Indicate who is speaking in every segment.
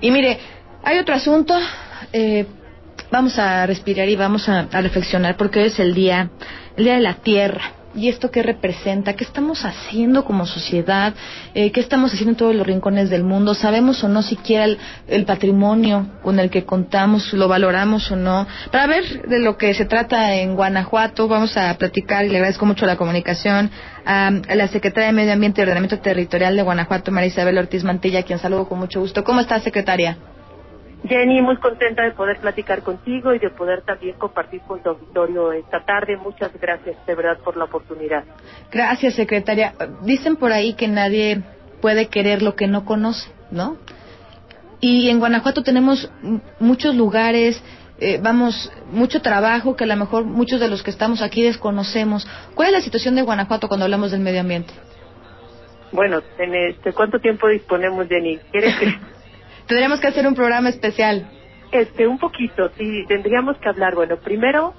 Speaker 1: Y mire, hay otro asunto. Eh, vamos a respirar y vamos a, a reflexionar porque hoy es el día, el día de la tierra y esto qué representa, qué estamos haciendo como sociedad, eh, qué estamos haciendo en todos los rincones del mundo, sabemos o no siquiera el, patrimonio con el que contamos, lo valoramos o no. Para ver de lo que se trata en Guanajuato, vamos a platicar y le agradezco mucho la comunicación a, la secretaria de Medio Ambiente y Ordenamiento Territorial de Guanajuato, María Isabel Ortiz Mantilla, quien saludo con mucho gusto. ¿Cómo está, secretaria?
Speaker 2: Jenny, muy contenta de poder platicar contigo y de poder también compartir con tu auditorio esta tarde. Muchas gracias, de verdad, por la oportunidad.
Speaker 1: Gracias, secretaria. Dicen por ahí que nadie puede querer lo que no conoce, ¿no? Y en Guanajuato tenemos muchos lugares, eh, vamos, mucho trabajo que a lo mejor muchos de los que estamos aquí desconocemos. ¿Cuál es la situación de Guanajuato cuando hablamos del medio ambiente?
Speaker 2: Bueno, en este, ¿cuánto tiempo disponemos, Jenny? ¿Quieres que
Speaker 1: Tendríamos que hacer un programa especial.
Speaker 2: Este, un poquito, sí, tendríamos que hablar, bueno, primero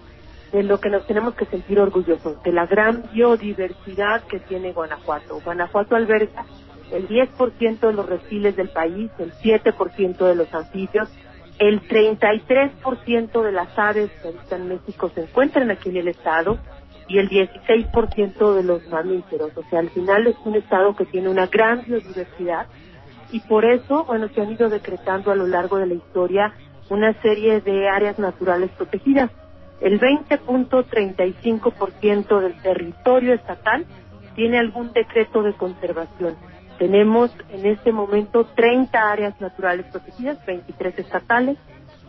Speaker 2: de lo que nos tenemos que sentir orgullosos, de la gran biodiversidad que tiene Guanajuato. Guanajuato alberga el 10% de los reptiles del país, el 7% de los anfibios, el 33% de las aves que habitan en México se encuentran aquí en el estado y el 16% de los mamíferos. O sea, al final es un estado que tiene una gran biodiversidad y por eso, bueno, se han ido decretando a lo largo de la historia una serie de áreas naturales protegidas. El 20.35% del territorio estatal tiene algún decreto de conservación. Tenemos en este momento 30 áreas naturales protegidas, 23 estatales,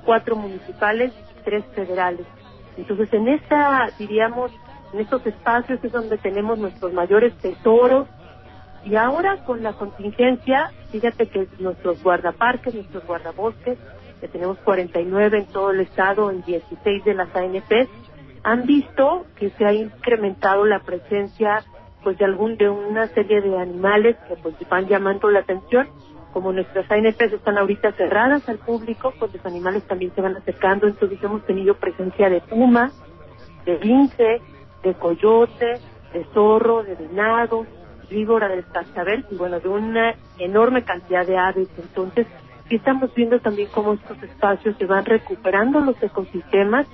Speaker 2: 4 municipales y 3 federales. Entonces, en esta, diríamos, en estos espacios es donde tenemos nuestros mayores tesoros, y ahora con la contingencia, fíjate que nuestros guardaparques, nuestros guardabosques, que tenemos 49 en todo el estado, en 16 de las ANP, han visto que se ha incrementado la presencia pues de algún de una serie de animales que pues van llamando la atención. Como nuestras ANPs están ahorita cerradas al público, pues los animales también se van acercando, entonces hemos tenido presencia de puma, de lince, de coyote, de zorro, de venado, víbora del cascabel y bueno, de una enorme cantidad de aves. Entonces, estamos viendo también cómo estos espacios se van recuperando los ecosistemas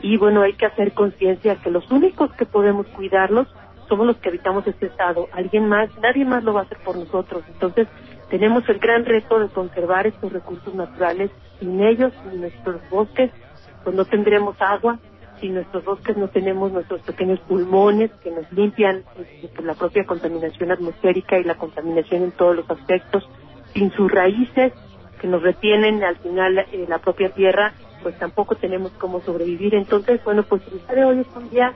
Speaker 2: y bueno, hay que hacer conciencia que los únicos que podemos cuidarlos somos los que habitamos este estado. Alguien más, nadie más lo va a hacer por nosotros. Entonces, tenemos el gran reto de conservar estos recursos naturales. Sin ellos, sin nuestros bosques, pues no tendremos agua, si nuestros bosques no tenemos nuestros pequeños pulmones que nos limpian este, la propia contaminación atmosférica y la contaminación en todos los aspectos, sin sus raíces que nos retienen al final eh, la propia tierra, pues tampoco tenemos cómo sobrevivir. Entonces, bueno, pues el día de hoy es un día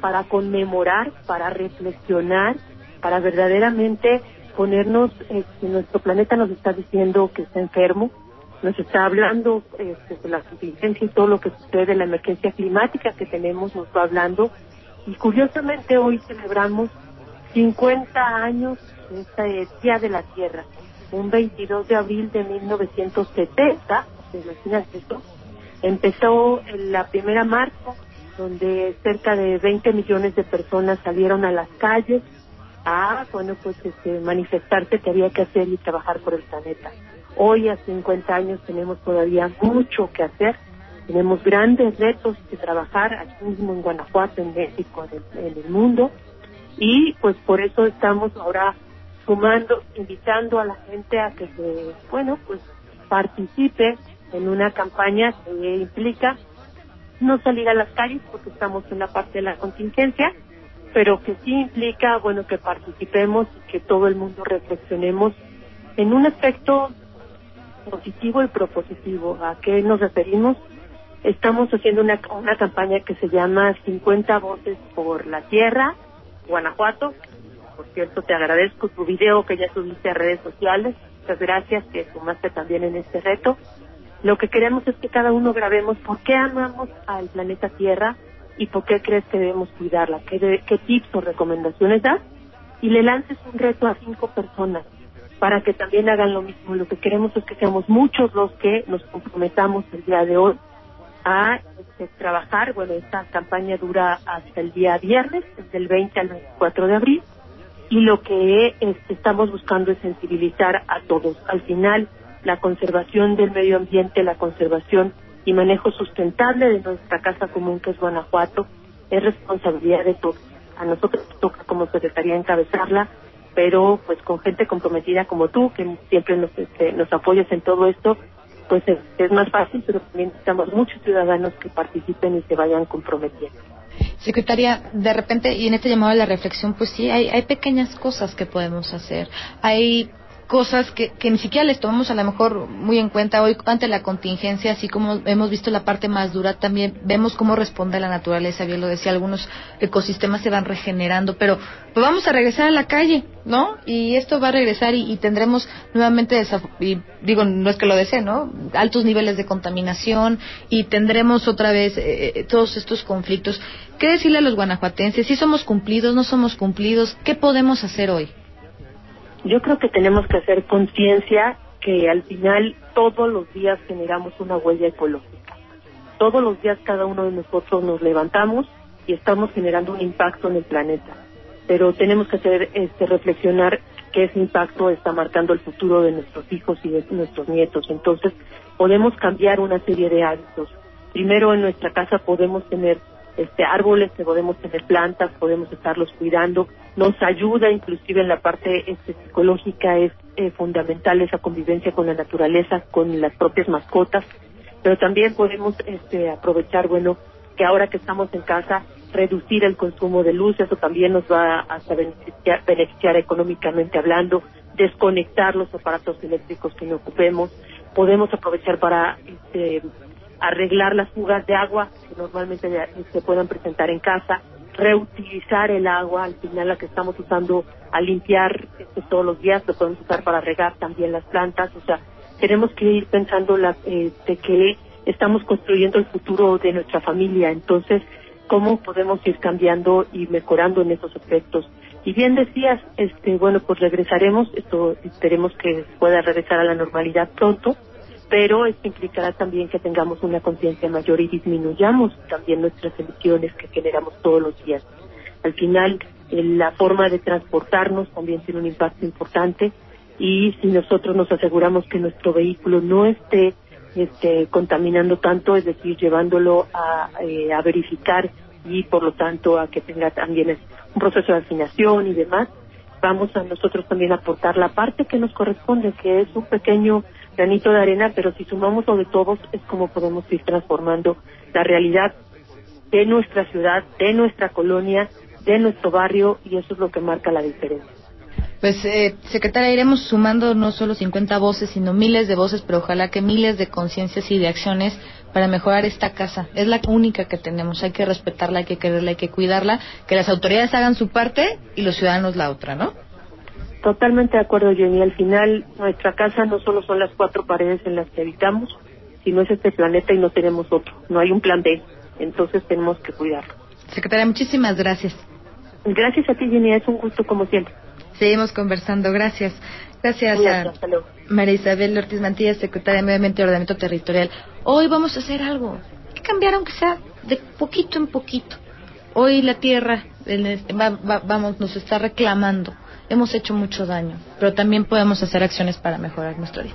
Speaker 2: para conmemorar, para reflexionar, para verdaderamente ponernos, eh, que nuestro planeta nos está diciendo que está enfermo, nos está hablando este, de la contingencia y todo lo que sucede, la emergencia climática que tenemos, nos va hablando. Y curiosamente hoy celebramos 50 años de este Día de la Tierra, un 22 de abril de 1970, imagínate esto, empezó la primera marcha donde cerca de 20 millones de personas salieron a las calles a, bueno, pues este, manifestarse que había que hacer y trabajar por el planeta. Hoy a 50 años tenemos todavía mucho que hacer, tenemos grandes retos que trabajar aquí mismo en Guanajuato, en México, en el, mundo. Y pues por eso estamos ahora sumando, invitando a la gente a que se, bueno, pues participe en una campaña que implica no salir a las calles porque estamos en la parte de la contingencia, pero que sí implica, bueno, que participemos y que todo el mundo reflexionemos en un aspecto positivo y propositivo. ¿A qué nos referimos? Estamos haciendo una, una campaña que se llama 50 voces por la tierra, Guanajuato. Por cierto, te agradezco tu video que ya subiste a redes sociales. Muchas gracias que sumaste también en este reto. Lo que queremos es que cada uno grabemos por qué amamos al planeta Tierra y por qué crees que debemos cuidarla, qué, qué tips o recomendaciones das y le lances un reto a cinco personas para que también hagan lo mismo. Lo que queremos es que seamos muchos los que nos comprometamos el día de hoy a este, trabajar. Bueno, esta campaña dura hasta el día viernes, desde el 20 al 24 de abril, y lo que este, estamos buscando es sensibilizar a todos. Al final, la conservación del medio ambiente, la conservación y manejo sustentable de nuestra casa común que es Guanajuato es responsabilidad de todos. A nosotros nos toca como secretaría encabezarla, pero pues con gente comprometida como tú, que siempre nos, este, nos apoyas en todo esto, pues es, es más fácil, pero también necesitamos muchos ciudadanos que participen y se vayan comprometiendo.
Speaker 1: Secretaria, de repente, y en este llamado a la reflexión, pues sí, hay, hay pequeñas cosas que podemos hacer. Hay cosas que, que, ni siquiera les tomamos a lo mejor muy en cuenta hoy ante la contingencia, así como hemos visto la parte más dura, también vemos cómo responde la naturaleza, bien lo decía, algunos ecosistemas se van regenerando, pero pues vamos a regresar a la calle, ¿no? Y esto va a regresar y, tendremos nuevamente, y digo, no es que lo desee, ¿no? Altos niveles de contaminación y tendremos otra vez eh, eh todos estos conflictos. ¿Qué decirle a los guanajuatenses? ¿Si somos cumplidos, no somos cumplidos? ¿Qué podemos hacer hoy?
Speaker 2: Yo creo que tenemos que hacer conciencia que al final todos los días generamos una huella ecológica. Todos los días cada uno de nosotros nos levantamos y estamos generando un impacto en el planeta. Pero tenemos que hacer este reflexionar que ese impacto está marcando el futuro de nuestros hijos y de nuestros nietos. Entonces, podemos cambiar una serie de hábitos. Primero, en nuestra casa podemos tener este árboles, que podemos tener plantas, podemos estarlos cuidando, nos ayuda inclusive en la parte este, psicológica, es eh, fundamental esa convivencia con la naturaleza, con las propias mascotas, pero también podemos este, aprovechar, bueno, que ahora que estamos en casa, reducir el consumo de luz, eso también nos va a beneficiar, beneficiar económicamente hablando, desconectar los aparatos eléctricos que no ocupemos, podemos aprovechar para este, arreglar las fugas de agua que normalmente se puedan presentar en casa, reutilizar el agua, al final la que estamos usando a limpiar este, todos los días, lo podemos usar para regar también las plantas, o sea, tenemos que ir pensando la, eh, de que estamos construyendo el futuro de nuestra familia, entonces, ¿cómo podemos ir cambiando y mejorando en esos aspectos? Y bien decías, este, bueno, pues regresaremos, esto esperemos que pueda regresar a la normalidad pronto, pero esto implicará también que tengamos una conciencia mayor y disminuyamos también nuestras emisiones que generamos todos los días. Al final, la forma de transportarnos también tiene un impacto importante y si nosotros nos aseguramos que nuestro vehículo no esté este, contaminando tanto, es decir, llevándolo a, eh, a verificar y por lo tanto a que tenga también un proceso de afinación y demás, vamos a nosotros también aportar la parte que nos corresponde, que es un pequeño granito de arena, pero si sumamos sobre todos es como podemos ir transformando la realidad de nuestra ciudad, de nuestra colonia, de nuestro barrio y eso es lo que marca la diferencia.
Speaker 1: Pues, eh, secretaria, iremos sumando no solo 50 voces, sino miles de voces, pero ojalá que miles de conciencias y de acciones para mejorar esta casa. Es la única que tenemos, hay que respetarla, hay que quererla, hay que cuidarla, que las autoridades hagan su parte y los ciudadanos la otra, ¿no?
Speaker 2: Totalmente de acuerdo, Jenny. Al final, nuestra casa no solo son las cuatro paredes en las que habitamos, sino es este planeta y no tenemos otro. No hay un plan B. Entonces tenemos que cuidarlo.
Speaker 1: Secretaria, muchísimas gracias.
Speaker 2: Gracias a ti, Jenny. Es un gusto como siempre.
Speaker 1: Seguimos conversando. Gracias. Gracias a María Isabel Ortiz Mantilla, secretaria de Medio Ambiente y Ordenamiento Territorial. Hoy vamos a hacer algo. Que cambiar aunque sea de poquito en poquito. Hoy la Tierra este, vamos, nos está reclamando hemos hecho mucho daño, pero también podemos hacer acciones para mejorar nuestro día.